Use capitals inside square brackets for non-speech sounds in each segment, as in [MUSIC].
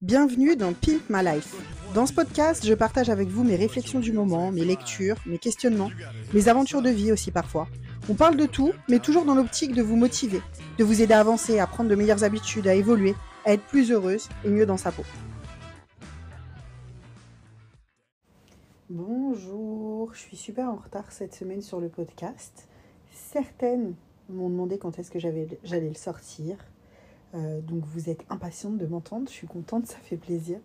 Bienvenue dans Pimp My Life. Dans ce podcast, je partage avec vous mes réflexions du moment, mes lectures, mes questionnements, mes aventures de vie aussi parfois. On parle de tout, mais toujours dans l'optique de vous motiver, de vous aider à avancer, à prendre de meilleures habitudes, à évoluer, à être plus heureuse et mieux dans sa peau. Bonjour, je suis super en retard cette semaine sur le podcast. Certaines m'ont demandé quand est-ce que j'allais le sortir. Euh, donc vous êtes impatiente de m'entendre, je suis contente, ça fait plaisir.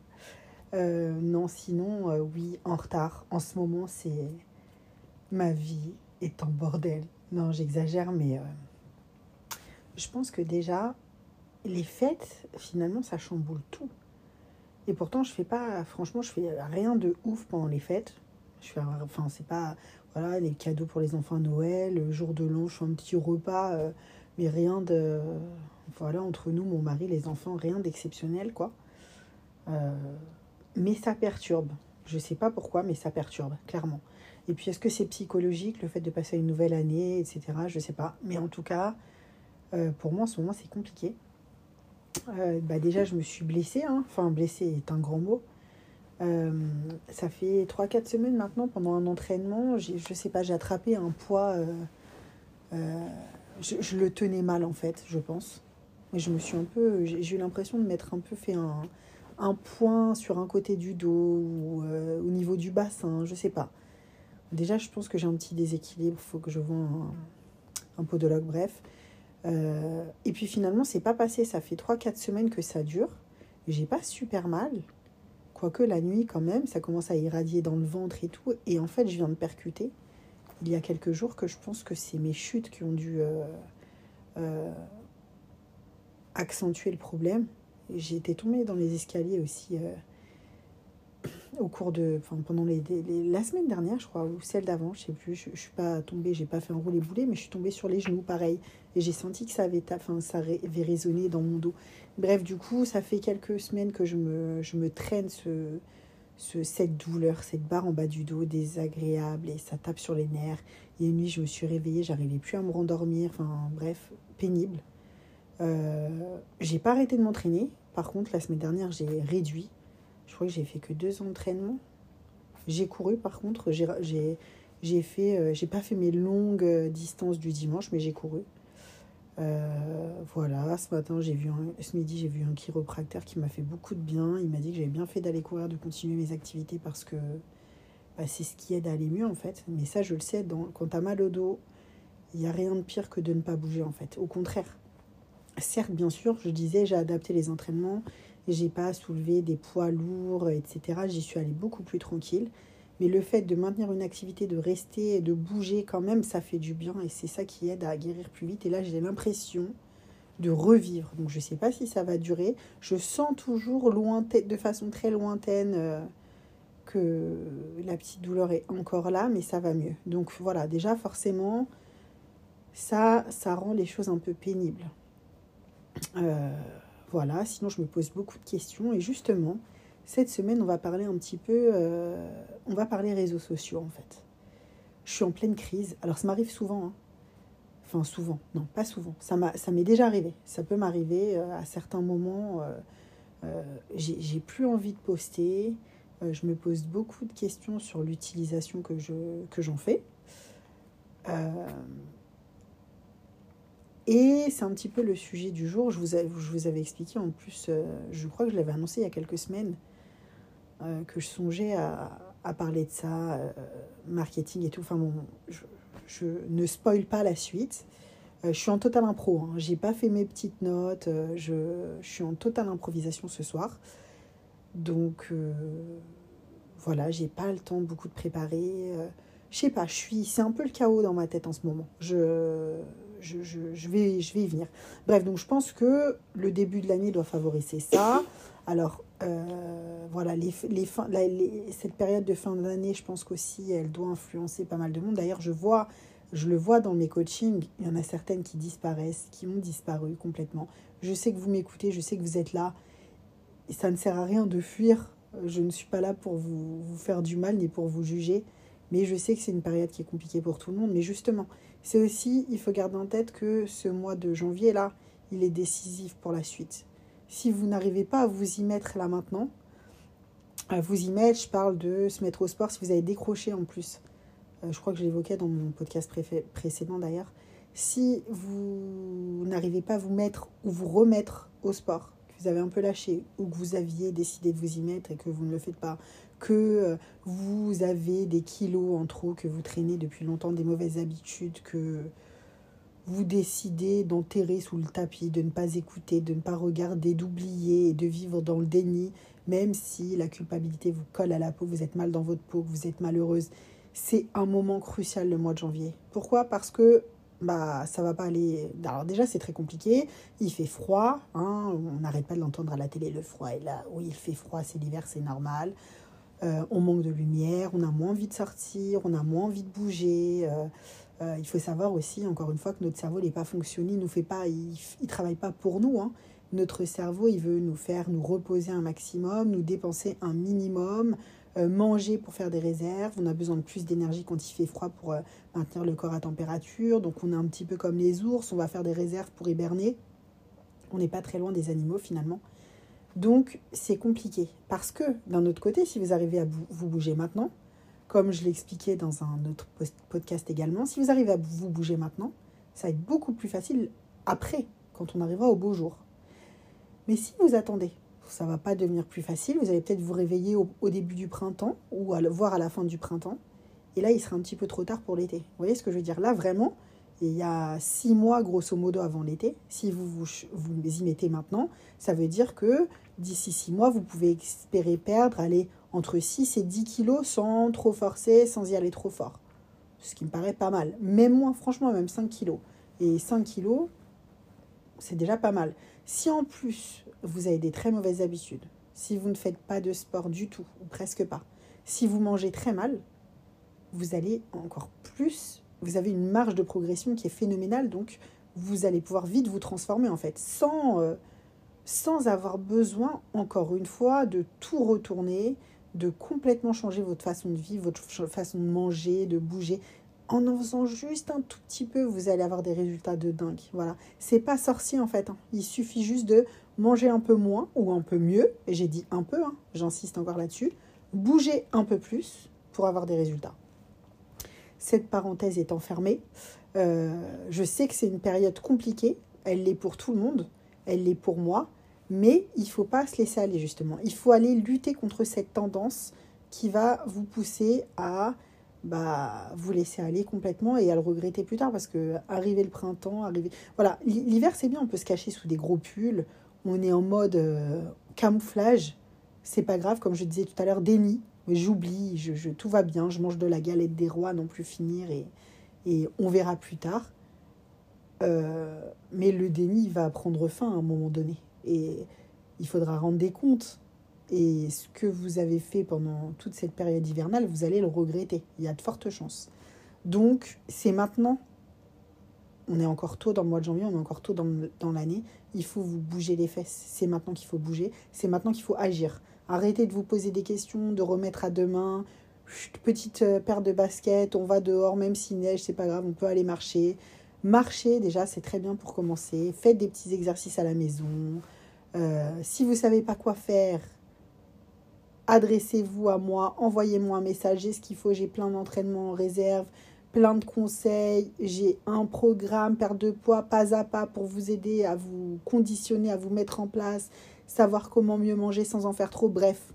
Euh, non, sinon, euh, oui, en retard. En ce moment, c'est ma vie est en bordel. Non, j'exagère, mais je pense que déjà, les fêtes, finalement, ça chamboule tout. Et pourtant, je fais pas, franchement, je fais rien de ouf pendant les fêtes. Je fais, enfin, c'est pas, voilà, les cadeaux pour les enfants à Noël, le jour de l'an, je fais un petit repas, mais rien de, voilà, entre nous, mon mari, les enfants, rien d'exceptionnel, quoi. Euh, mais ça perturbe. Je sais pas pourquoi, mais ça perturbe, clairement. Et puis, est-ce que c'est psychologique, le fait de passer une nouvelle année, etc. Je sais pas. Mais en tout cas, euh, pour moi, en ce moment, c'est compliqué. Euh, bah déjà, je me suis blessée. Hein. Enfin, blessée est un grand mot. ça fait 3-4 semaines maintenant, pendant un entraînement, je sais pas, j'ai attrapé un poids. Je, le tenais mal, en fait, je pense je me suis un peu, j'ai eu l'impression de m'être un peu fait un, un, point sur un côté du dos ou euh, au niveau du bassin, je sais pas. Déjà, je pense que j'ai un petit déséquilibre, il faut que je vois un, podologue, bref. Euh, et puis finalement, c'est pas passé, ça fait 3-4 semaines que ça dure. J'ai pas super mal, quoique la nuit quand même, ça commence à irradier dans le ventre et tout. Et en fait, je viens de percuter il y a quelques jours que je pense que c'est mes chutes qui ont dû euh, accentuer le problème. J'ai été tombée dans les escaliers aussi euh, au cours de. Enfin, pendant les, la semaine dernière, je crois, ou celle d'avant, je sais plus. Je, suis pas tombée, j'ai pas fait un roulé boulet, mais je suis tombée sur les genoux, pareil. Et j'ai senti que ça avait, enfin, ça résonné dans mon dos. Bref, du coup, ça fait quelques semaines que je me, je me traîne ce, ce, cette douleur, cette barre en bas du dos désagréable et ça tape sur les nerfs. Et une nuit, je me suis réveillée, j'arrivais plus à me rendormir. Enfin, bref, pénible. Euh, j'ai pas arrêté de m'entraîner. Par contre, la semaine dernière, j'ai réduit. Je crois que j'ai fait que deux entraînements. J'ai couru, par contre. J'ai, j'ai fait, euh, j'ai pas fait mes longues distances du dimanche, mais j'ai couru. Euh, voilà, ce matin, j'ai vu ce midi, j'ai vu un chiropracteur qui m'a fait beaucoup de bien. Il m'a dit que j'avais bien fait d'aller courir, de continuer mes activités parce que bah, c'est ce qui aide à aller mieux en fait. Mais ça, je le sais, dans, quand t'as mal au dos, il n'y a rien de pire que de ne pas bouger en fait. Au contraire, Certes, bien sûr, je disais, j'ai adapté les entraînements, j'ai pas soulevé des poids lourds, etc. J'y suis allée beaucoup plus tranquille. Mais le fait de maintenir une activité, de rester, de bouger quand même, ça fait du bien et c'est ça qui aide à guérir plus vite. Et là, j'ai l'impression de revivre. Donc, je ne sais pas si ça va durer. Je sens toujours de façon très lointaine euh, que la petite douleur est encore là, mais ça va mieux. Donc, voilà, déjà, forcément, ça, ça rend les choses un peu pénibles. Euh, voilà, sinon je me pose beaucoup de questions. Et justement, cette semaine, on va parler un petit peu, euh, on va parler réseaux sociaux en fait. Je suis en pleine crise. Alors ça m'arrive souvent. Hein. Enfin souvent, non, pas souvent. Ça m'est déjà arrivé. Ça peut m'arriver euh, à certains moments. j'ai plus envie de poster. je me pose beaucoup de questions sur l'utilisation que j'en que fais. Et c'est un petit peu le sujet du jour. Je vous, je vous avais expliqué en plus, euh, je crois que je l'avais annoncé il y a quelques semaines, euh, que je songeais à, à parler de ça, euh, marketing et tout. Enfin bon, je, je, ne spoil pas la suite. je suis en total impro. Hein. J'ai pas fait mes petites notes. je, je, suis en totale improvisation ce soir. Donc voilà, j'ai pas le temps beaucoup de préparer. je sais pas, je suis, c'est un peu le chaos dans ma tête en ce moment. Je je, vais, je vais y venir. Bref, donc je pense que le début de l'année doit favoriser ça. Alors, euh, voilà, les, les fins, cette période de fin d'année, je pense qu'aussi, elle doit influencer pas mal de monde. D'ailleurs, je vois, je le vois dans mes coachings, il y en a certaines qui disparaissent, qui ont disparu complètement. Je sais que vous m'écoutez, je sais que vous êtes là. Et ça ne sert à rien de fuir. Je ne suis pas là pour vous, vous faire du mal ni pour vous juger. Mais je sais que c'est une période qui est compliquée pour tout le monde. Mais justement, c'est aussi, il faut garder en tête que ce mois de janvier-là, il est décisif pour la suite. Si vous n'arrivez pas à vous y mettre là maintenant, à vous y mettre, je parle de se mettre au sport si vous avez décroché en plus. Euh, je crois que je l'évoquais dans mon podcast précédent d'ailleurs. Si vous n'arrivez pas à vous mettre ou vous remettre au sport, que vous avez un peu lâché ou que vous aviez décidé de vous y mettre et que vous ne le faites pas, que euh, vous avez des kilos en trop, que vous traînez depuis longtemps des mauvaises habitudes, que vous décidez d'enterrer sous le tapis, de ne pas écouter, de ne pas regarder, d'oublier de vivre dans le déni, même si la culpabilité vous colle à la peau, vous êtes mal dans votre peau, vous êtes malheureuse. C'est un moment crucial le mois de janvier. Pourquoi? Parce que bah ça va pas aller. Alors déjà c'est très compliqué. Il fait froid, hein, on n'arrête pas de l'entendre à la télé. Le froid est là. Oui, il fait froid, c'est l'hiver, c'est normal. Euh, on manque de lumière, on a moins envie de sortir, on a moins envie de bouger. Euh, euh, il faut savoir aussi, encore une fois, que notre cerveau n'est pas fonctionné, il nous fait pas, il, il travaille pas pour nous. Hein. Notre cerveau, il veut nous faire nous reposer un maximum, nous dépenser un minimum, manger pour faire des réserves. On a besoin de plus d'énergie quand il fait froid pour maintenir le corps à température. Donc on est un petit peu comme les ours, on va faire des réserves pour hiberner. On n'est pas très loin des animaux finalement. Donc c'est compliqué. Parce que d'un autre côté, si vous arrivez à vous bouger maintenant, comme je l'expliquais dans un autre podcast également, si vous arrivez à vous bouger maintenant, ça va être beaucoup plus facile après, quand on arrivera au beau jour. Mais si vous attendez, ça va pas devenir plus facile. Vous allez peut-être vous réveiller au, début du printemps ou à, voire à la fin du printemps. Et là, il sera un petit peu trop tard pour l'été. Vous voyez ce que je veux dire? Là, vraiment, il y a six mois, grosso modo, avant l'été. Si vous vous, vous y mettez maintenant, ça veut dire que d'ici six mois, vous pouvez espérer perdre, aller entre 6 et 10 kilos sans trop forcer, sans y aller trop fort. Ce qui me paraît pas mal. Même moins, franchement, même 5 kilos. Et 5 kilos, c'est déjà pas mal. Si en plus, vous avez des très mauvaises habitudes, si vous ne faites pas de sport du tout, ou presque pas, si vous mangez très mal, vous allez encore plus, vous avez une marge de progression qui est phénoménale, donc vous allez pouvoir vite vous transformer en fait, sans, euh, sans avoir besoin, encore une fois, de tout retourner, de complètement changer votre façon de vivre, votre façon de manger, de bouger. En en faisant juste un tout petit peu, vous allez avoir des résultats de dingue. Voilà. C'est pas sorcier en fait. Hein. Il suffit juste de manger un peu moins ou un peu mieux. Et j'ai dit un peu, hein. j'insiste encore là-dessus. Bouger un peu plus pour avoir des résultats. Cette parenthèse étant fermée, euh, je sais que c'est une période compliquée. Elle l'est pour tout le monde. Elle l'est pour moi. Mais il ne faut pas se laisser aller justement. Il faut aller lutter contre cette tendance qui va vous pousser à bah, vous laisser aller complètement et à le regretter plus tard parce que arriver le printemps, arriver... Voilà, l'hiver c'est bien, on peut se cacher sous des gros pulls, on est en mode euh, camouflage, c'est pas grave, comme je disais tout à l'heure, déni, j'oublie, je, tout va bien, je mange de la galette des rois, non plus finir et, et on verra plus tard. Euh, mais le déni va prendre fin à un moment donné. Et il faudra rendre des comptes. Et ce que vous avez fait pendant toute cette période hivernale, vous allez le regretter. Il y a de fortes chances. Donc, c'est maintenant. On est encore tôt dans le mois de janvier, on est encore tôt dans, dans l'année. Il faut vous bouger les fesses. C'est maintenant qu'il faut bouger. C'est maintenant qu'il faut agir. Arrêtez de vous poser des questions, de remettre à demain. Petite euh, paire de baskets, on va dehors, même s'il neige, c'est pas grave, on peut aller marcher. Marcher, déjà, c'est très bien pour commencer. Faites des petits exercices à la maison. Euh, si vous ne savez pas quoi faire, adressez-vous à moi, envoyez-moi un message. J'ai ce qu'il faut, j'ai plein d'entraînements en réserve, plein de conseils. J'ai un programme perte de poids pas à pas pour vous aider à vous conditionner, à vous mettre en place, savoir comment mieux manger sans en faire trop. Bref,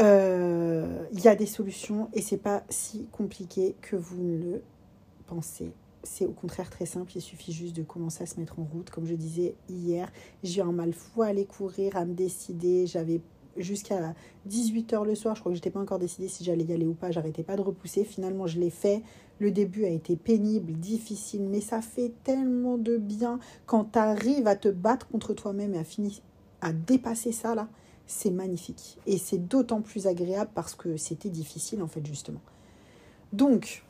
euh, il y a des solutions et c'est pas si compliqué que vous ne le C'est au contraire très simple, il suffit juste de commencer à se mettre en route. Comme je disais hier, j'ai eu un mal fou à aller courir, à me décider. J'avais jusqu'à 18h le soir, je crois que j'étais pas encore décidée si j'allais y aller ou pas, j'arrêtais pas de repousser. Finalement, je l'ai fait. Le début a été pénible, difficile, mais ça fait tellement de bien quand tu arrives à te battre contre toi-même et à finir à dépasser ça là. C'est magnifique. Et c'est d'autant plus agréable parce que c'était difficile en fait justement. Donc,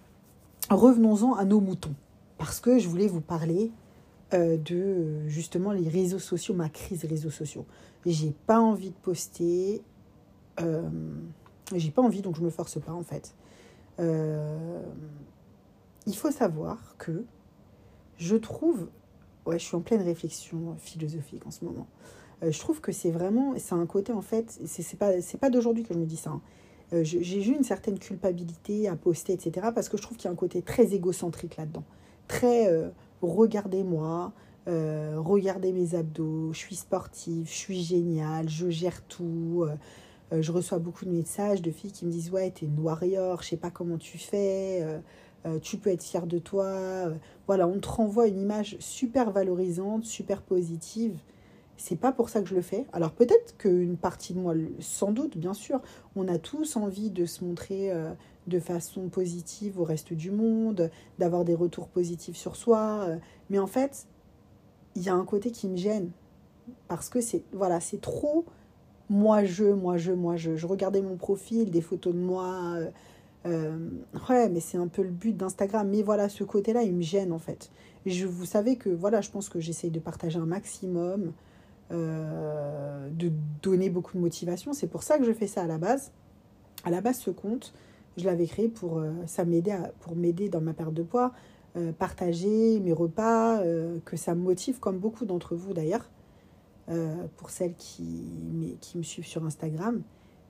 revenons-en à nos moutons, parce que je voulais vous parler euh, de justement les réseaux sociaux, ma crise réseaux sociaux. J'ai pas envie de poster, euh, j'ai pas envie donc je me force pas en fait. Euh, il faut savoir que je trouve ouais, je suis en pleine réflexion philosophique en ce moment. je trouve que c'est vraiment, c'est un côté en fait, c'est pas, pas d'aujourd'hui que je me dis ça. Hein. J'ai eu une certaine culpabilité à poster, etc. Parce que je trouve qu'il y a un côté très égocentrique là-dedans. Très regardez-moi, regardez mes abdos, je suis sportive, je suis géniale, je gère tout. je reçois beaucoup de messages de filles qui me disent Ouais, t'es une warrior, je sais pas comment tu fais. Euh, tu peux être fier de toi. Euh, voilà, on te renvoie une image super valorisante, super positive. C'est pas pour ça que je le fais. Alors peut-être qu'une partie de moi, sans doute, bien sûr, on a tous envie de se montrer euh, de façon positive au reste du monde, d'avoir des retours positifs sur soi. mais en fait, il y a un côté qui me gêne parce que c'est voilà, c'est trop moi je, moi je, moi je. Je regardais mon profil, des photos de moi euh, ouais, mais c'est un peu le but d'Instagram. Mais voilà, ce côté-là, il me gêne en fait. Je, vous savez que voilà, je pense que j'essaye de partager un maximum, euh, de donner beaucoup de motivation. C'est pour ça que je fais ça à la base. À la base, ce compte, je l'avais créé pour euh, m'aider pour m'aider dans ma perte de poids, partager mes repas, que ça me motive comme beaucoup d'entre vous d'ailleurs. pour celles qui, qui me suivent sur Instagram.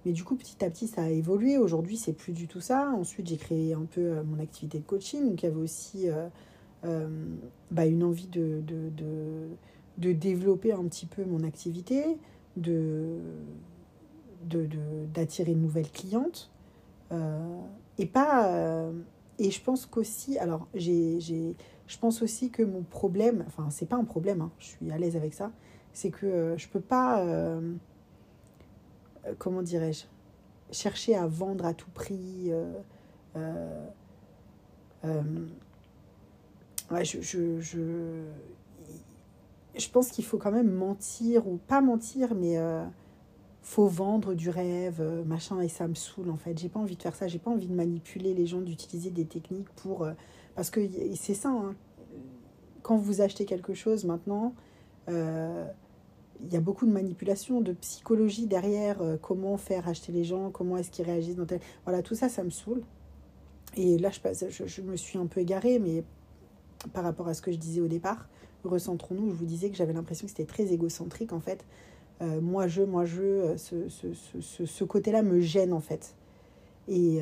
Mais du coup, petit à petit, ça a évolué. Aujourd'hui, c'est plus du tout ça. Ensuite, j'ai créé un peu euh, mon activité de coaching. Donc, il y avait aussi euh, euh, bah, une envie de, de, de, développer un petit peu mon activité, de d'attirer de, nouvelles clientes. et pas. et je pense qu'aussi. Alors, j'ai, je pense aussi que mon problème. Enfin, c'est pas un problème, hein, je suis à l'aise avec ça. C'est que je peux pas euh, comment dirais-je, chercher à vendre à tout prix. Euh, euh, je, je, je, je, pense qu'il faut quand même mentir, ou pas mentir, mais faut vendre du rêve, machin, et ça me saoule en fait. J'ai pas envie de faire ça, j'ai pas envie de manipuler les gens, d'utiliser des techniques pour. parce que c'est ça, hein. quand vous achetez quelque chose maintenant, il y a beaucoup de manipulation, de psychologie derrière, euh, comment faire acheter les gens, comment est-ce qu'ils réagissent dans tel... Voilà, tout ça, ça me saoule. Et là, je, je, je, me suis un peu égarée, mais par rapport à ce que je disais au départ, recentrons-nous, je vous disais que j'avais l'impression que c'était très égocentrique, en fait. Euh, moi, je, moi, je, euh, ce, ce, ce, ce côté-là me gêne, en fait. Et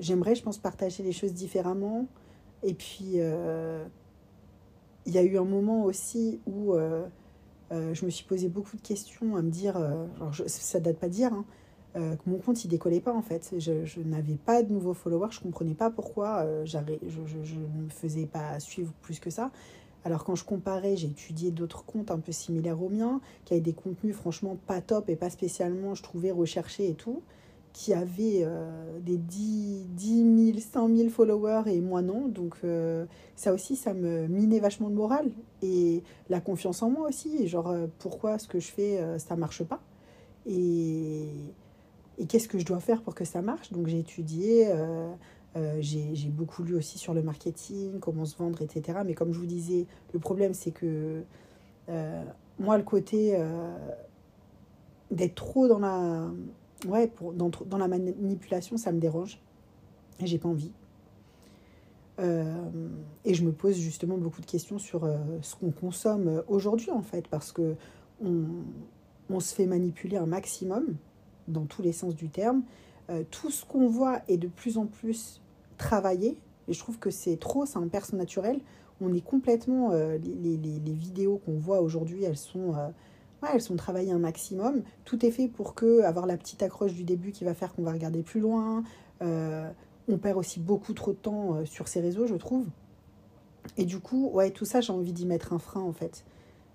j'aimerais, je pense, partager les choses différemment. Et puis, il y a eu un moment aussi où euh, je me suis posé beaucoup de questions à me dire, euh, alors je, ça date pas d'hier, hein, euh, que mon compte il décollait pas en fait. Je, n'avais pas de nouveaux followers, je comprenais pas pourquoi je, ne me faisais pas suivre plus que ça. Alors quand je comparais, j'ai étudié d'autres comptes un peu similaires aux miens, qui avaient des contenus franchement pas top et pas spécialement, je trouvais, recherchés et tout qui avait euh, des 10, 10 000, 100 000 followers et moi non. Donc euh, ça aussi, ça me minait vachement de morale. Et la confiance en moi aussi. Genre, euh, pourquoi ce que je fais, ça marche pas Et, et qu'est-ce que je dois faire pour que ça marche? Donc j'ai étudié, j'ai beaucoup lu aussi sur le marketing, comment se vendre, etc. Mais comme je vous disais, le problème c'est que moi, le côté d'être trop dans la ouais, pour, dans, dans, la manipulation, ça me dérange. Et j'ai pas envie. Euh, et je me pose justement beaucoup de questions sur euh, ce qu'on consomme aujourd'hui, en fait, parce que on, on, se fait manipuler un maximum, dans tous les sens du terme. Euh, tout ce qu'on voit est de plus en plus travaillé, et je trouve que c'est trop, c'est un perso naturel. On est complètement. Les, les, les, vidéos qu'on voit aujourd'hui, elles sont elles sont travaillées un maximum. Tout est fait pour que avoir la petite accroche du début qui va faire qu'on va regarder plus loin. Euh, on perd aussi beaucoup trop de temps euh, sur ces réseaux, je trouve. Et du coup, ouais, tout ça, j'ai envie d'y mettre un frein en fait.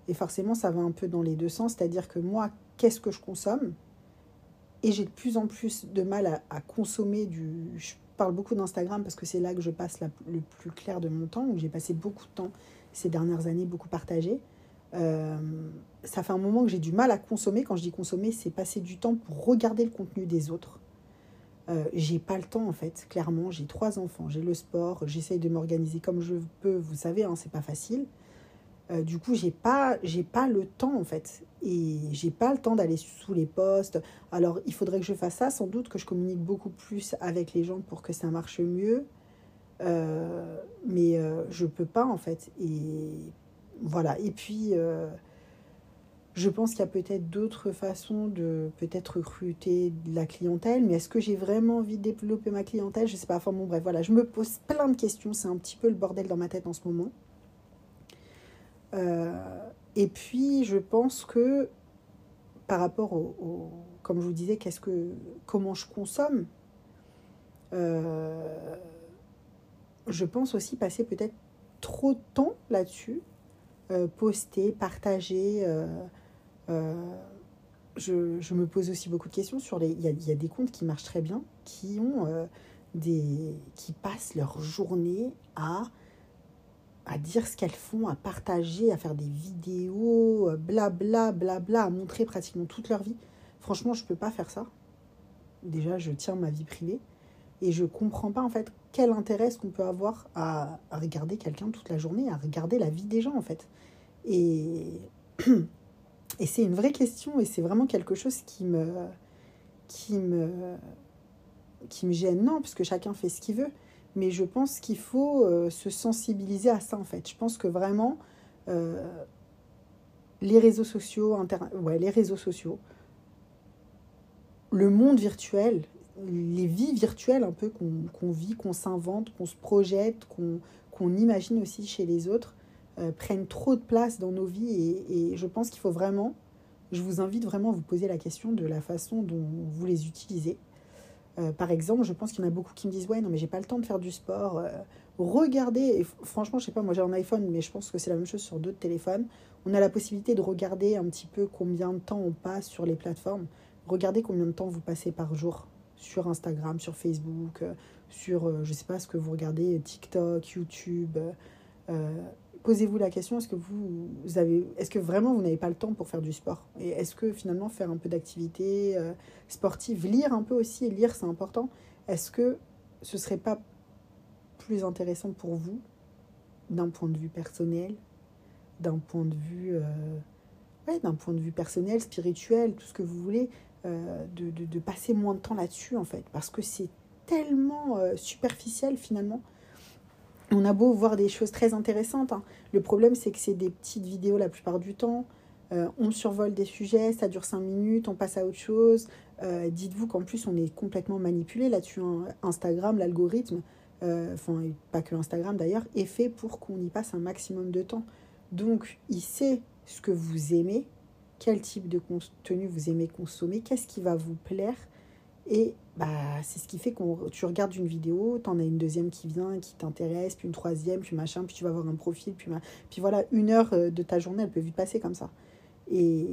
Et forcément, ça va un peu dans les deux sens. C'est-à-dire que moi, qu'est-ce que je consomme? Et j'ai de plus en plus de mal à, consommer du. Parle beaucoup d'Instagram parce que c'est là que je passe le plus clair de mon temps, où j'ai passé beaucoup de temps ces dernières années, beaucoup partagé. Euh, ça fait un moment que j'ai du mal à consommer. Quand je dis consommer, c'est passer du temps pour regarder le contenu des autres. Euh, j'ai pas le temps en fait, clairement. J'ai trois enfants, j'ai le sport, j'essaye de m'organiser comme je peux. Vous savez, hein, c'est pas facile. Euh, du coup, j'ai pas, j'ai pas le temps en fait, et j'ai pas le temps d'aller sous les postes. Alors, il faudrait que je fasse ça. Sans doute que je communique beaucoup plus avec les gens pour que ça marche mieux. Euh, mais euh, je peux pas en fait. Et voilà. Et puis, euh, je pense qu'il y a peut-être d'autres façons de peut-être recruter de la clientèle, mais est-ce que j'ai vraiment envie de développer ma clientèle? Je sais pas. Enfin bon, bref, voilà. Je me pose plein de questions. C'est un petit peu le bordel dans ma tête en ce moment. Euh, et puis, je pense que par rapport au, comme je vous disais, qu'est-ce que, comment je consomme, euh, je pense aussi passer peut-être trop de temps là-dessus, euh, poster, partager. Je, je, me pose aussi beaucoup de questions sur les. Il y a, y a des comptes qui marchent très bien, qui ont des, qui passent leur journée à à dire ce qu'elles font, à partager, à faire des vidéos, blabla, blabla, à montrer pratiquement toute leur vie. Franchement, je ne peux pas faire ça. Déjà, je tiens ma vie privée. Et je ne comprends pas, en fait, quel intérêt est-ce qu'on peut avoir à, regarder quelqu'un toute la journée, à regarder la vie des gens, en fait. Et, [CLEARS THROAT] et c'est une vraie question, et c'est vraiment quelque chose qui me, qui me, qui me gêne. Non, parce que chacun fait ce qu'il veut mais je pense qu'il faut euh, se sensibiliser à ça en fait. Je pense que vraiment euh, les réseaux sociaux, ouais, les réseaux sociaux, le monde virtuel, les vies virtuelles un peu qu'on vit, qu'on s'invente, qu'on se projette, qu'on imagine aussi chez les autres, euh, prennent trop de place dans nos vies et je pense qu'il faut vraiment, je vous invite vraiment à vous poser la question de la façon dont vous les utilisez. Euh, par exemple, je pense qu'il y en a beaucoup qui me disent Ouais, non, mais j'ai pas le temps de faire du sport. Euh, regardez, franchement, je sais pas, moi j'ai un iPhone, mais je pense que c'est la même chose sur d'autres téléphones. On a la possibilité de regarder un petit peu combien de temps on passe sur les plateformes. Regardez combien de temps vous passez par jour sur Instagram, sur Facebook, euh, sur, je sais pas ce que vous regardez, TikTok, YouTube posez-vous la question est-ce que vous avez, est-ce que vraiment vous n'avez pas le temps pour faire du sport? Et est-ce que finalement faire un peu d'activité euh, sportive, lire un peu aussi, lire c'est important. Est-ce que ce serait pas plus intéressant pour vous d'un point de vue personnel, d'un point de vue, euh, d'un point de vue personnel, spirituel, tout ce que vous voulez, euh, de, passer moins de temps là-dessus en fait, parce que c'est tellement superficiel finalement on a beau voir des choses très intéressantes. Hein. Le problème, c'est que c'est des petites vidéos la plupart du temps. Euh, on survole des sujets, ça dure 5 minutes, on passe à autre chose. Euh, dites-vous qu'en plus, on est complètement manipulé là-dessus. Hein. Instagram, l'algorithme, euh, enfin, pas que Instagram d'ailleurs, est fait pour qu'on y passe un maximum de temps. Donc, il sait ce que vous aimez, quel type de contenu vous aimez consommer, qu'est-ce qui va vous plaire. Et bah, c'est ce qui fait que tu regardes une vidéo, tu en as une deuxième qui vient, qui t'intéresse, puis une troisième, puis machin, puis tu vas voir un profil, puis, puis voilà, une heure euh, de ta journée, elle peut vite passer comme ça. Et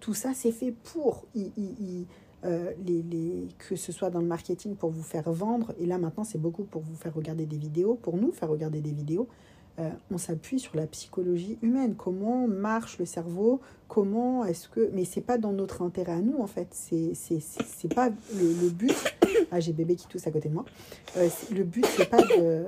tout ça, c'est fait pour euh, les, les, que ce soit dans le marketing pour vous faire vendre, et là maintenant, c'est beaucoup pour vous faire regarder des vidéos, pour nous faire regarder des vidéos. Euh, on s'appuie sur la psychologie humaine, comment marche le cerveau, comment est-ce que... Mais c'est pas dans notre intérêt à nous, en fait. C'est, pas le, but... Ah, j'ai bébé qui tousse à côté de moi. Euh, le but, c'est pas de...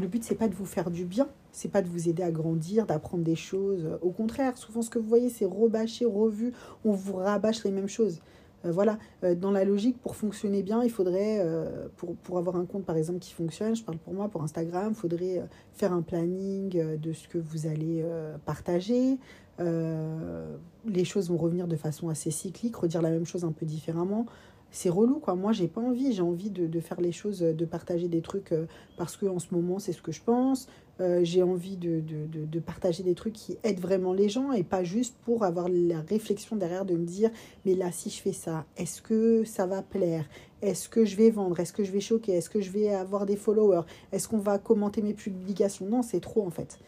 Le but, c'est pas de vous faire du bien, c'est pas de vous aider à grandir, d'apprendre des choses. Au contraire, souvent ce que vous voyez, c'est rebâché, revu, on vous rabâche les mêmes choses. Euh, voilà, euh, dans la logique, pour fonctionner bien, il faudrait, euh, pour, pour, avoir un compte par exemple qui fonctionne, je parle pour moi, pour Instagram, il faudrait faire un planning de ce que vous allez partager. les choses vont revenir de façon assez cyclique, redire la même chose un peu différemment c'est relou quoi. Moi j'ai pas envie, j'ai envie de, de, faire les choses, de partager des trucs parce que en ce moment c'est ce que je pense. Euh, j'ai envie de, de, de, partager des trucs qui aident vraiment les gens et pas juste pour avoir la réflexion derrière de me dire mais là si je fais ça, est-ce que ça va plaire? Est-ce que je vais vendre? Est-ce que je vais choquer? Est-ce que je vais avoir des followers? Est-ce qu'on va commenter mes publications? Non, c'est trop en fait.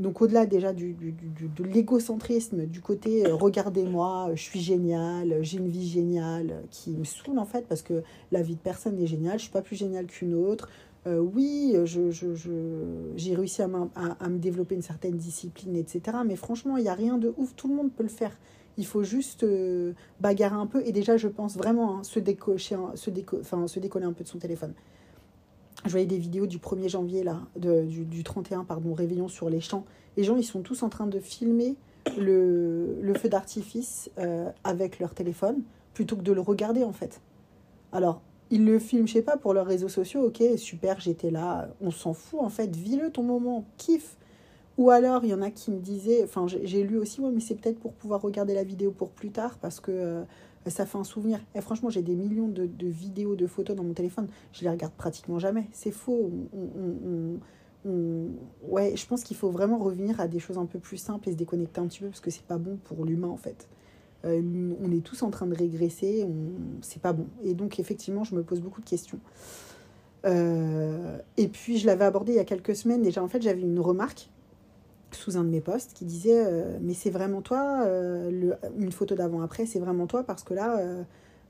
Donc au-delà déjà du, de l'égocentrisme, du côté euh, regardez-moi, je suis génial, j'ai une vie géniale, qui me saoule en fait parce que la vie de personne n'est géniale, je suis pas plus géniale qu'une autre, euh, oui, j'ai je, je, réussi à, à, me développer une certaine discipline, etc. Mais franchement, il n'y a rien de ouf, tout le monde peut le faire. Il faut juste euh, bagarrer un peu. Et déjà, je pense vraiment hein, se, décocher, se, déco se décoller un peu de son téléphone. Je voyais des vidéos du 1er janvier, là, du, du, 31, pardon, réveillon sur les champs. Les gens, ils sont tous en train de filmer le, le feu d'artifice euh, avec leur téléphone plutôt que de le regarder, en fait. Alors, ils le filment, je sais pas, pour leurs réseaux sociaux, ok, super, j'étais là, on s'en fout en fait, vis-le ton moment, kiffe. Ou alors, il y en a qui me disaient, enfin, j'ai lu aussi, ouais, mais c'est peut-être pour pouvoir regarder la vidéo pour plus tard, parce que euh, ça fait un souvenir. Et franchement, j'ai des millions de, vidéos, de photos dans mon téléphone, je les regarde pratiquement jamais. C'est faux. ouais, je pense qu'il faut vraiment revenir à des choses un peu plus simples et se déconnecter un petit peu, parce que c'est pas bon pour l'humain, en fait. Euh, on est tous en train de régresser, c'est pas bon. Et donc, effectivement, je me pose beaucoup de questions. Euh, et puis, je l'avais abordé il y a quelques semaines. Déjà, en fait, j'avais une remarque sous un de mes posts qui disait euh, Mais c'est vraiment toi, le, une photo d'avant-après, c'est vraiment toi parce que là,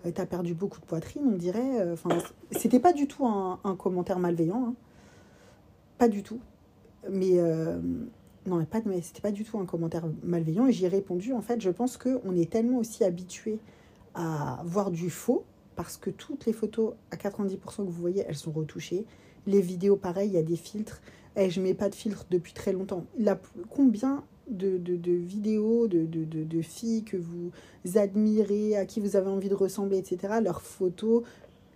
tu as perdu beaucoup de poitrine, on dirait. Enfin, c'était pas du tout un, commentaire malveillant. Hein. Pas du tout. Mais non, pas de, c'était pas du tout un commentaire malveillant. Et j'y ai répondu, en fait, je pense qu'on est tellement aussi habitué à voir du faux, parce que toutes les photos, à 90% que vous voyez, elles sont retouchées. Les vidéos, pareil, il y a des filtres. Et eh, je mets pas de filtre depuis très longtemps. La, combien de, de, de vidéos de, de, filles que vous admirez, à qui vous avez envie de ressembler, etc., leurs photos,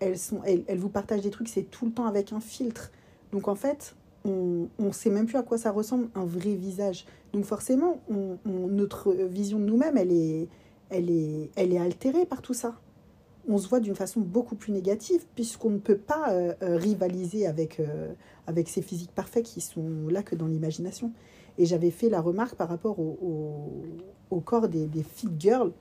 elles, sont, elles, elles vous partagent des trucs, c'est tout le temps avec un filtre. Donc en fait, on ne sait même plus à quoi ça ressemble un vrai visage. Donc forcément, on, notre vision de nous-mêmes, elle est, elle, est, elle est altérée par tout ça. On se voit d'une façon beaucoup plus négative puisqu'on ne peut pas euh, euh, rivaliser avec, euh, avec ces physiques parfaits qui sont là que dans l'imagination. Et j'avais fait la remarque par rapport au, au, corps des, des fit girls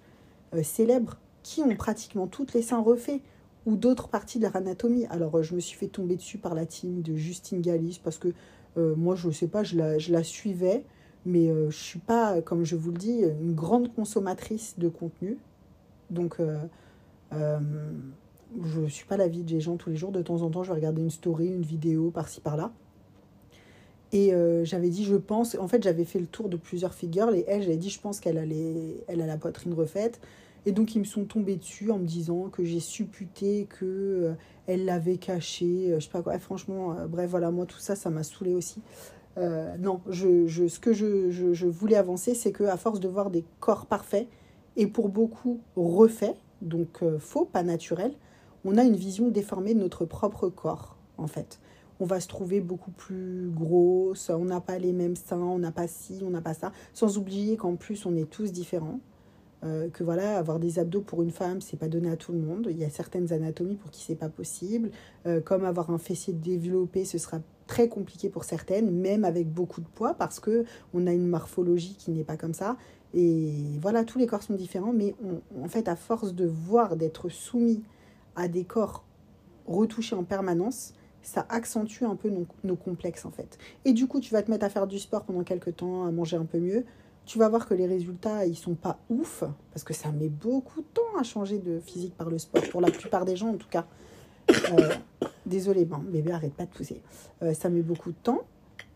célèbres qui ont pratiquement toutes les seins refaits ou d'autres parties de leur anatomie. Alors, je me suis fait tomber dessus par la team de Justine Galis parce que moi, je ne sais pas, je la, je la suivais, mais je ne suis pas, comme je vous le dis, une grande consommatrice de contenu. Donc, je ne suis pas la vie des gens tous les jours. De temps en temps, je vais regarder une story, une vidéo par-ci, par-là. Et j'avais dit, je pense, en fait, j'avais fait le tour de plusieurs figures, et elle, j'avais dit, je pense qu'elle elle a la poitrine refaite. Et donc ils me sont tombés dessus en me disant que j'ai supputé que euh, elle l'avait caché, euh, je sais pas quoi. franchement, euh, bref, voilà, moi tout ça, ça m'a saoulé aussi. non, je, je, ce que je, je, je voulais avancer, c'est que à force de voir des corps parfaits et pour beaucoup refaits, donc faux, pas naturels, on a une vision déformée de notre propre corps, en fait. On va se trouver beaucoup plus grosse, on n'a pas les mêmes seins, on n'a pas ci, on n'a pas ça, sans oublier qu'en plus on est tous différents. Euh, que voilà, avoir des abdos pour une femme, c'est pas donné à tout le monde. Il y a certaines anatomies pour qui c'est pas possible. Euh, comme avoir un fessier développé, ce sera très compliqué pour certaines, même avec beaucoup de poids, parce que on a une morphologie qui n'est pas comme ça. Et voilà, tous les corps sont différents, mais en fait, à force de voir, d'être soumis à des corps retouchés en permanence, ça accentue un peu nos, nos, complexes en fait. Et du coup, tu vas te mettre à faire du sport pendant quelques temps, à manger un peu mieux tu vas voir que les résultats, ils sont pas ouf, parce que ça met beaucoup de temps à changer de physique par le sport, pour la plupart des gens en tout cas. Euh, désolé, bon, bébé, arrête pas de pousser. Euh, ça met beaucoup de temps.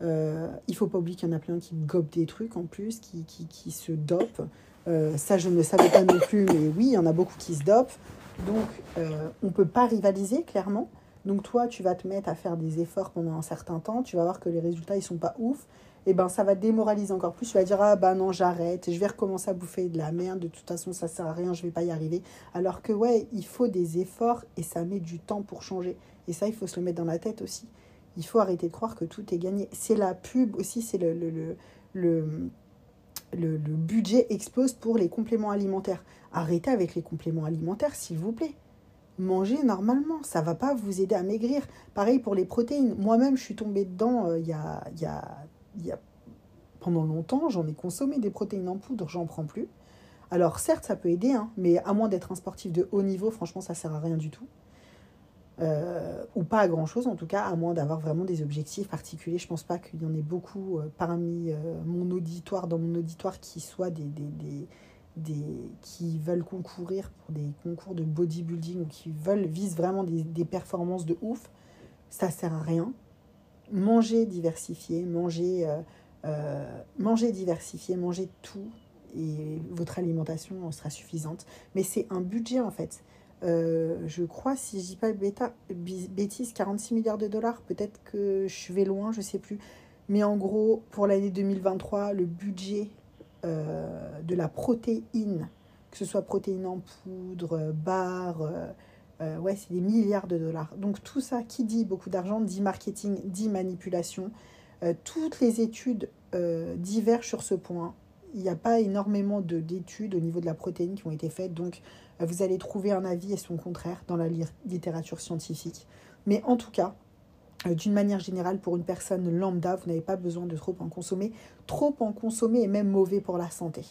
Euh, il faut pas oublier qu'il y en a plein qui gobent des trucs en plus, qui, qui, qui se dopent. Euh, ça, je ne savais pas non plus, mais oui, il y en a beaucoup qui se dopent. Donc, on ne peut pas rivaliser, clairement. Donc, toi, tu vas te mettre à faire des efforts pendant un certain temps. Tu vas voir que les résultats, ils sont pas ouf et eh ben ça va démoraliser encore plus. Tu vas dire ah ben non j'arrête, je vais recommencer à bouffer de la merde. De toute façon ça sert à rien, je vais pas y arriver. Alors que ouais il faut des efforts et ça met du temps pour changer. Et ça il faut se le mettre dans la tête aussi. Il faut arrêter de croire que tout est gagné. C'est la pub aussi, c'est le, le, le, le le, budget explose pour les compléments alimentaires. Arrêtez avec les compléments alimentaires, s'il vous plaît. Mangez normalement, ça va pas vous aider à maigrir. Pareil pour les protéines. Moi-même, je suis tombée dedans euh, il y, a, y a il y a, pendant longtemps, j'en ai consommé des protéines en poudre, j'en prends plus. Alors certes, ça peut aider, hein, mais à moins d'être un sportif de haut niveau, franchement, ça sert à rien du tout. Euh, ou pas à grand chose en tout cas, à moins d'avoir vraiment des objectifs particuliers. Je pense pas qu'il y en ait beaucoup euh, parmi euh, mon auditoire, dans mon auditoire, qui soient des, qui veulent concourir pour des concours de bodybuilding ou qui veulent visent vraiment des, des performances de ouf. Ça sert à rien manger diversifié, manger, euh, euh, manger diversifié, manger tout et votre alimentation sera suffisante. Mais c'est un budget en fait. Euh, je crois, si je dis pas bêtise, 46 milliards de dollars. Peut-être que je vais loin, je sais plus. Mais en gros, pour l'année 2023, le budget de la protéine, que ce soit protéine en poudre, barre, euh, ouais, c'est des milliards de dollars. Donc tout ça, qui dit beaucoup d'argent, dit marketing, dit manipulation. toutes les études divergent sur ce point. Il n'y a pas énormément d'études au niveau de la protéine qui ont été faites, donc vous allez trouver un avis et son contraire dans la littérature scientifique. Mais en tout cas, d'une manière générale, pour une personne lambda, vous n'avez pas besoin de trop en consommer. Trop en consommer est même mauvais pour la santé.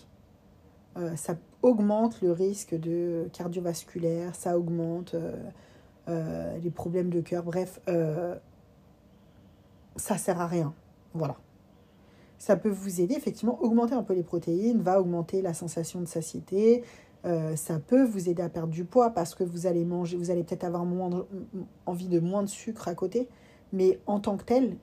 ça augmente le risque de cardiovasculaire, ça augmente euh, les problèmes de cœur, bref, euh, ça sert à rien. Voilà. Ça peut vous aider, effectivement, augmenter un peu les protéines, va augmenter la sensation de satiété. Euh, ça peut vous aider à perdre du poids parce que vous allez manger, vous allez peut-être avoir moins envie de moins de sucre à côté. Mais en tant que tel,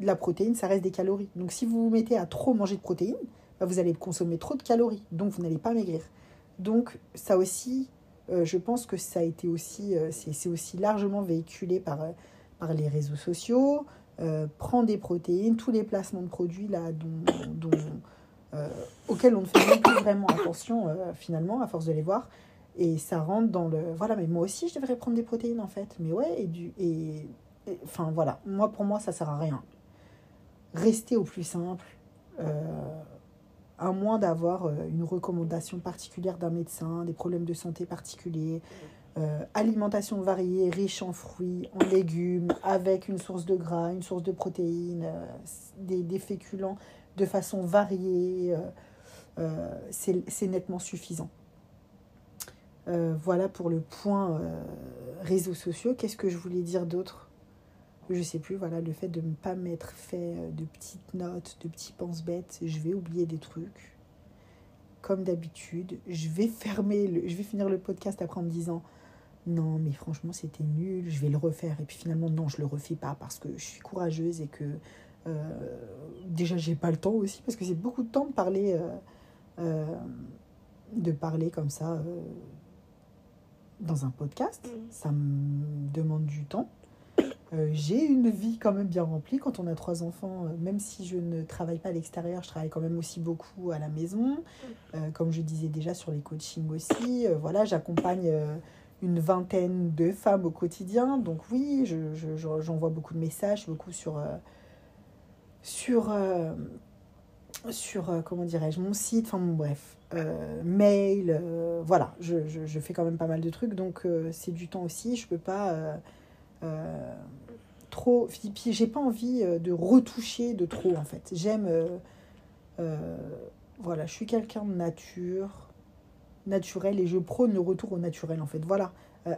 la protéine, ça reste des calories. Donc si vous vous mettez à trop manger de protéines, bah, vous allez consommer trop de calories. Donc vous n'allez pas maigrir. Donc ça aussi, euh, je pense que ça a été aussi, euh, c'est aussi largement véhiculé par, euh, par les réseaux sociaux. prend des protéines, tous les placements de produits là, dont, auxquels on ne fait plus vraiment attention finalement à force de les voir. Et ça rentre dans le... Voilà, mais moi aussi je devrais prendre des protéines en fait. Mais ouais, et du... Et, enfin voilà, moi pour moi ça sert à rien. Restez au plus simple à moins d'avoir euh, une recommandation particulière d'un médecin, des problèmes de santé particuliers, euh, alimentation variée, riche en fruits, en légumes, avec une source de gras, une source de protéines, euh, des, féculents de façon variée, c'est nettement suffisant. voilà pour le point réseaux sociaux. Qu'est-ce que je voulais dire d'autre? Je sais plus, voilà, le fait de ne pas m'être fait euh, de petites notes, de petits pense-bêtes, je vais oublier des trucs. Comme d'habitude, je vais fermer, le, je vais finir le podcast après en me disant non, mais franchement, c'était nul, je vais le refaire. Et puis finalement, non, je le refais pas parce que je suis courageuse et que euh, déjà, j'ai pas le temps aussi parce que c'est beaucoup de temps de parler, euh, de parler comme ça dans un podcast. Mm. Ça me demande du temps. Euh, j'ai une vie quand même bien remplie quand on a trois enfants. Euh, même si je ne travaille pas à l'extérieur, je travaille quand même aussi beaucoup à la maison. Euh, comme je disais déjà sur les coachings aussi. voilà, j'accompagne une vingtaine de femmes au quotidien. Donc oui, j'envoie je, j'envoie beaucoup de messages, beaucoup sur... sur sur, comment dirais-je, mon site, enfin bon, bref, mail, voilà, je, je, je, fais quand même pas mal de trucs, donc c'est du temps aussi, je peux pas trop. Puis j'ai pas envie euh, de retoucher de trop en fait. J'aime. Euh, euh, voilà, je suis quelqu'un de nature, naturel et je prône le retour au naturel en fait. Voilà.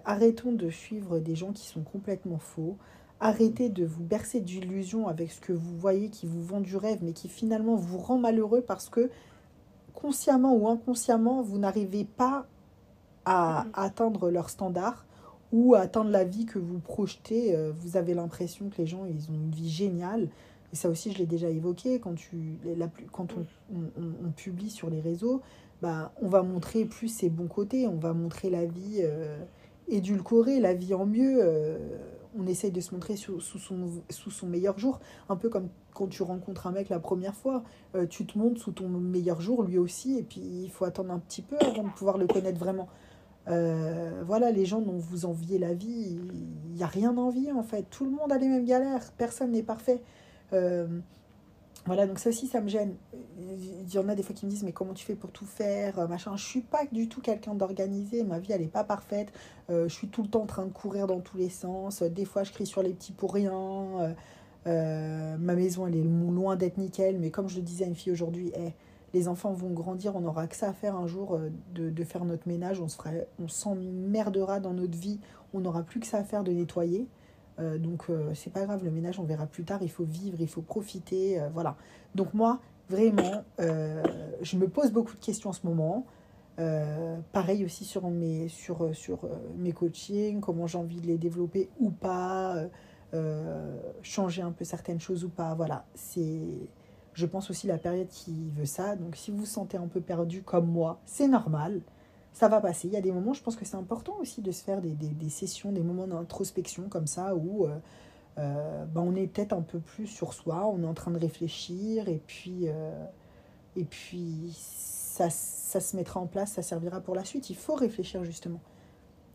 arrêtons de suivre des gens qui sont complètement faux. Arrêtez de vous bercer d'illusions avec ce que vous voyez qui vous vend du rêve, mais qui finalement vous rend malheureux parce que consciemment ou inconsciemment, vous n'arrivez pas à atteindre leur standard ou atteindre la vie que vous projetez, euh, vous avez l'impression que les gens ils ont une vie géniale. Et ça aussi, je l'ai déjà évoqué, quand, tu, la, quand on, on, publie sur les réseaux, bah, on va montrer plus ses bons côtés, on va montrer la vie euh, édulcorée, la vie en mieux. Euh, on essaye de se montrer sous, sous, son, sous son meilleur jour, un peu comme quand tu rencontres un mec la première fois, tu te montres sous ton meilleur jour, lui aussi, et puis il faut attendre un petit peu avant de pouvoir le connaître vraiment. Euh, voilà, les gens dont vous enviez la vie, il n'y a rien d'envier en fait. Tout le monde a les mêmes galères, personne n'est parfait. Euh, voilà, donc ça ça me gêne. Il y en a des fois qui me disent, mais comment tu fais pour tout faire machin. Je suis pas du tout quelqu'un d'organisé, ma vie, elle n'est pas parfaite. Euh, je suis tout le temps en train de courir dans tous les sens. Des fois, je crie sur les petits pour rien. ma maison, elle est loin d'être nickel, mais comme je le disais à une fille aujourd'hui, hey, les enfants vont grandir, on n'aura que ça à faire un jour euh, de, faire notre ménage, on, on s'emmerdera dans notre vie, on n'aura plus que ça à faire de nettoyer. Euh, donc euh, c'est pas grave, le ménage on verra plus tard, il faut vivre, il faut profiter, voilà. Donc moi, vraiment, je me pose beaucoup de questions en ce moment. pareil aussi sur mes, sur, sur, mes coachings, comment j'ai envie de les développer ou pas, changer un peu certaines choses ou pas. Voilà, c'est je pense aussi la période qui veut ça. Donc si vous vous sentez un peu perdu comme moi, c'est normal. Ça va passer. Il y a des moments, je pense que c'est important aussi de se faire des, des, sessions, des moments d'introspection comme ça où euh, euh, ben, on est peut-être un peu plus sur soi, on est en train de réfléchir et puis, euh, et puis ça, ça se mettra en place, ça servira pour la suite. Il faut réfléchir justement.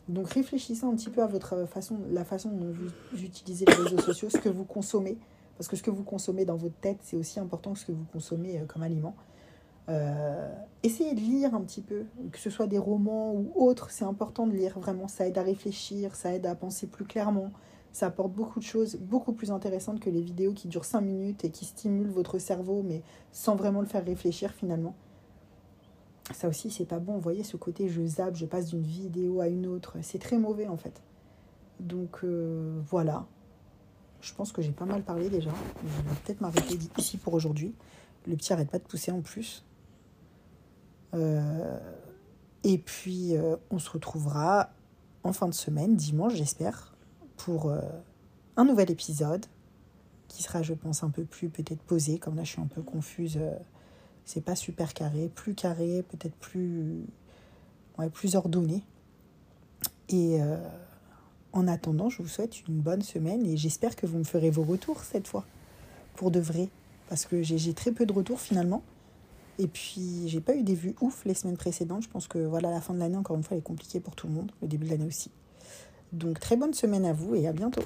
Donc réfléchissez un petit peu à votre façon, la façon dont vous utilisez les réseaux sociaux, ce que vous consommez Parce que ce que vous consommez dans votre tête, c'est aussi important que ce que vous consommez comme aliment. Euh, essayez de lire un petit peu, que ce soit des romans ou autres, c'est important de lire vraiment, ça aide à réfléchir, ça aide à penser plus clairement, ça apporte beaucoup de choses beaucoup plus intéressantes que les vidéos qui durent 5 minutes et qui stimulent votre cerveau mais sans vraiment le faire réfléchir finalement. Ça aussi c'est pas bon, vous voyez ce côté je zappe, je passe d'une vidéo à une autre, c'est très mauvais en fait. Donc euh, voilà, je pense que j'ai pas mal parlé déjà, je vais peut-être m'arrêter ici pour aujourd'hui. Le petit arrête pas de pousser en plus. Euh, et puis, euh, on se retrouvera en fin de semaine, dimanche, j'espère, pour euh, un nouvel épisode qui sera, je pense, un peu plus peut-être posé. Comme là, je suis un peu confuse. c'est pas super carré, plus carré, peut-être plus, ouais, plus ordonné. Et en attendant, je vous souhaite une bonne semaine et j'espère que vous me ferez vos retours cette fois, pour de vrai, parce que j'ai très peu de retours finalement. Et puis, j'ai pas eu des vues ouf les semaines précédentes. Je pense que voilà, la fin de l'année, encore une fois, elle est compliquée pour tout le monde. Le début de l'année aussi. Donc, très bonne semaine à vous et à bientôt.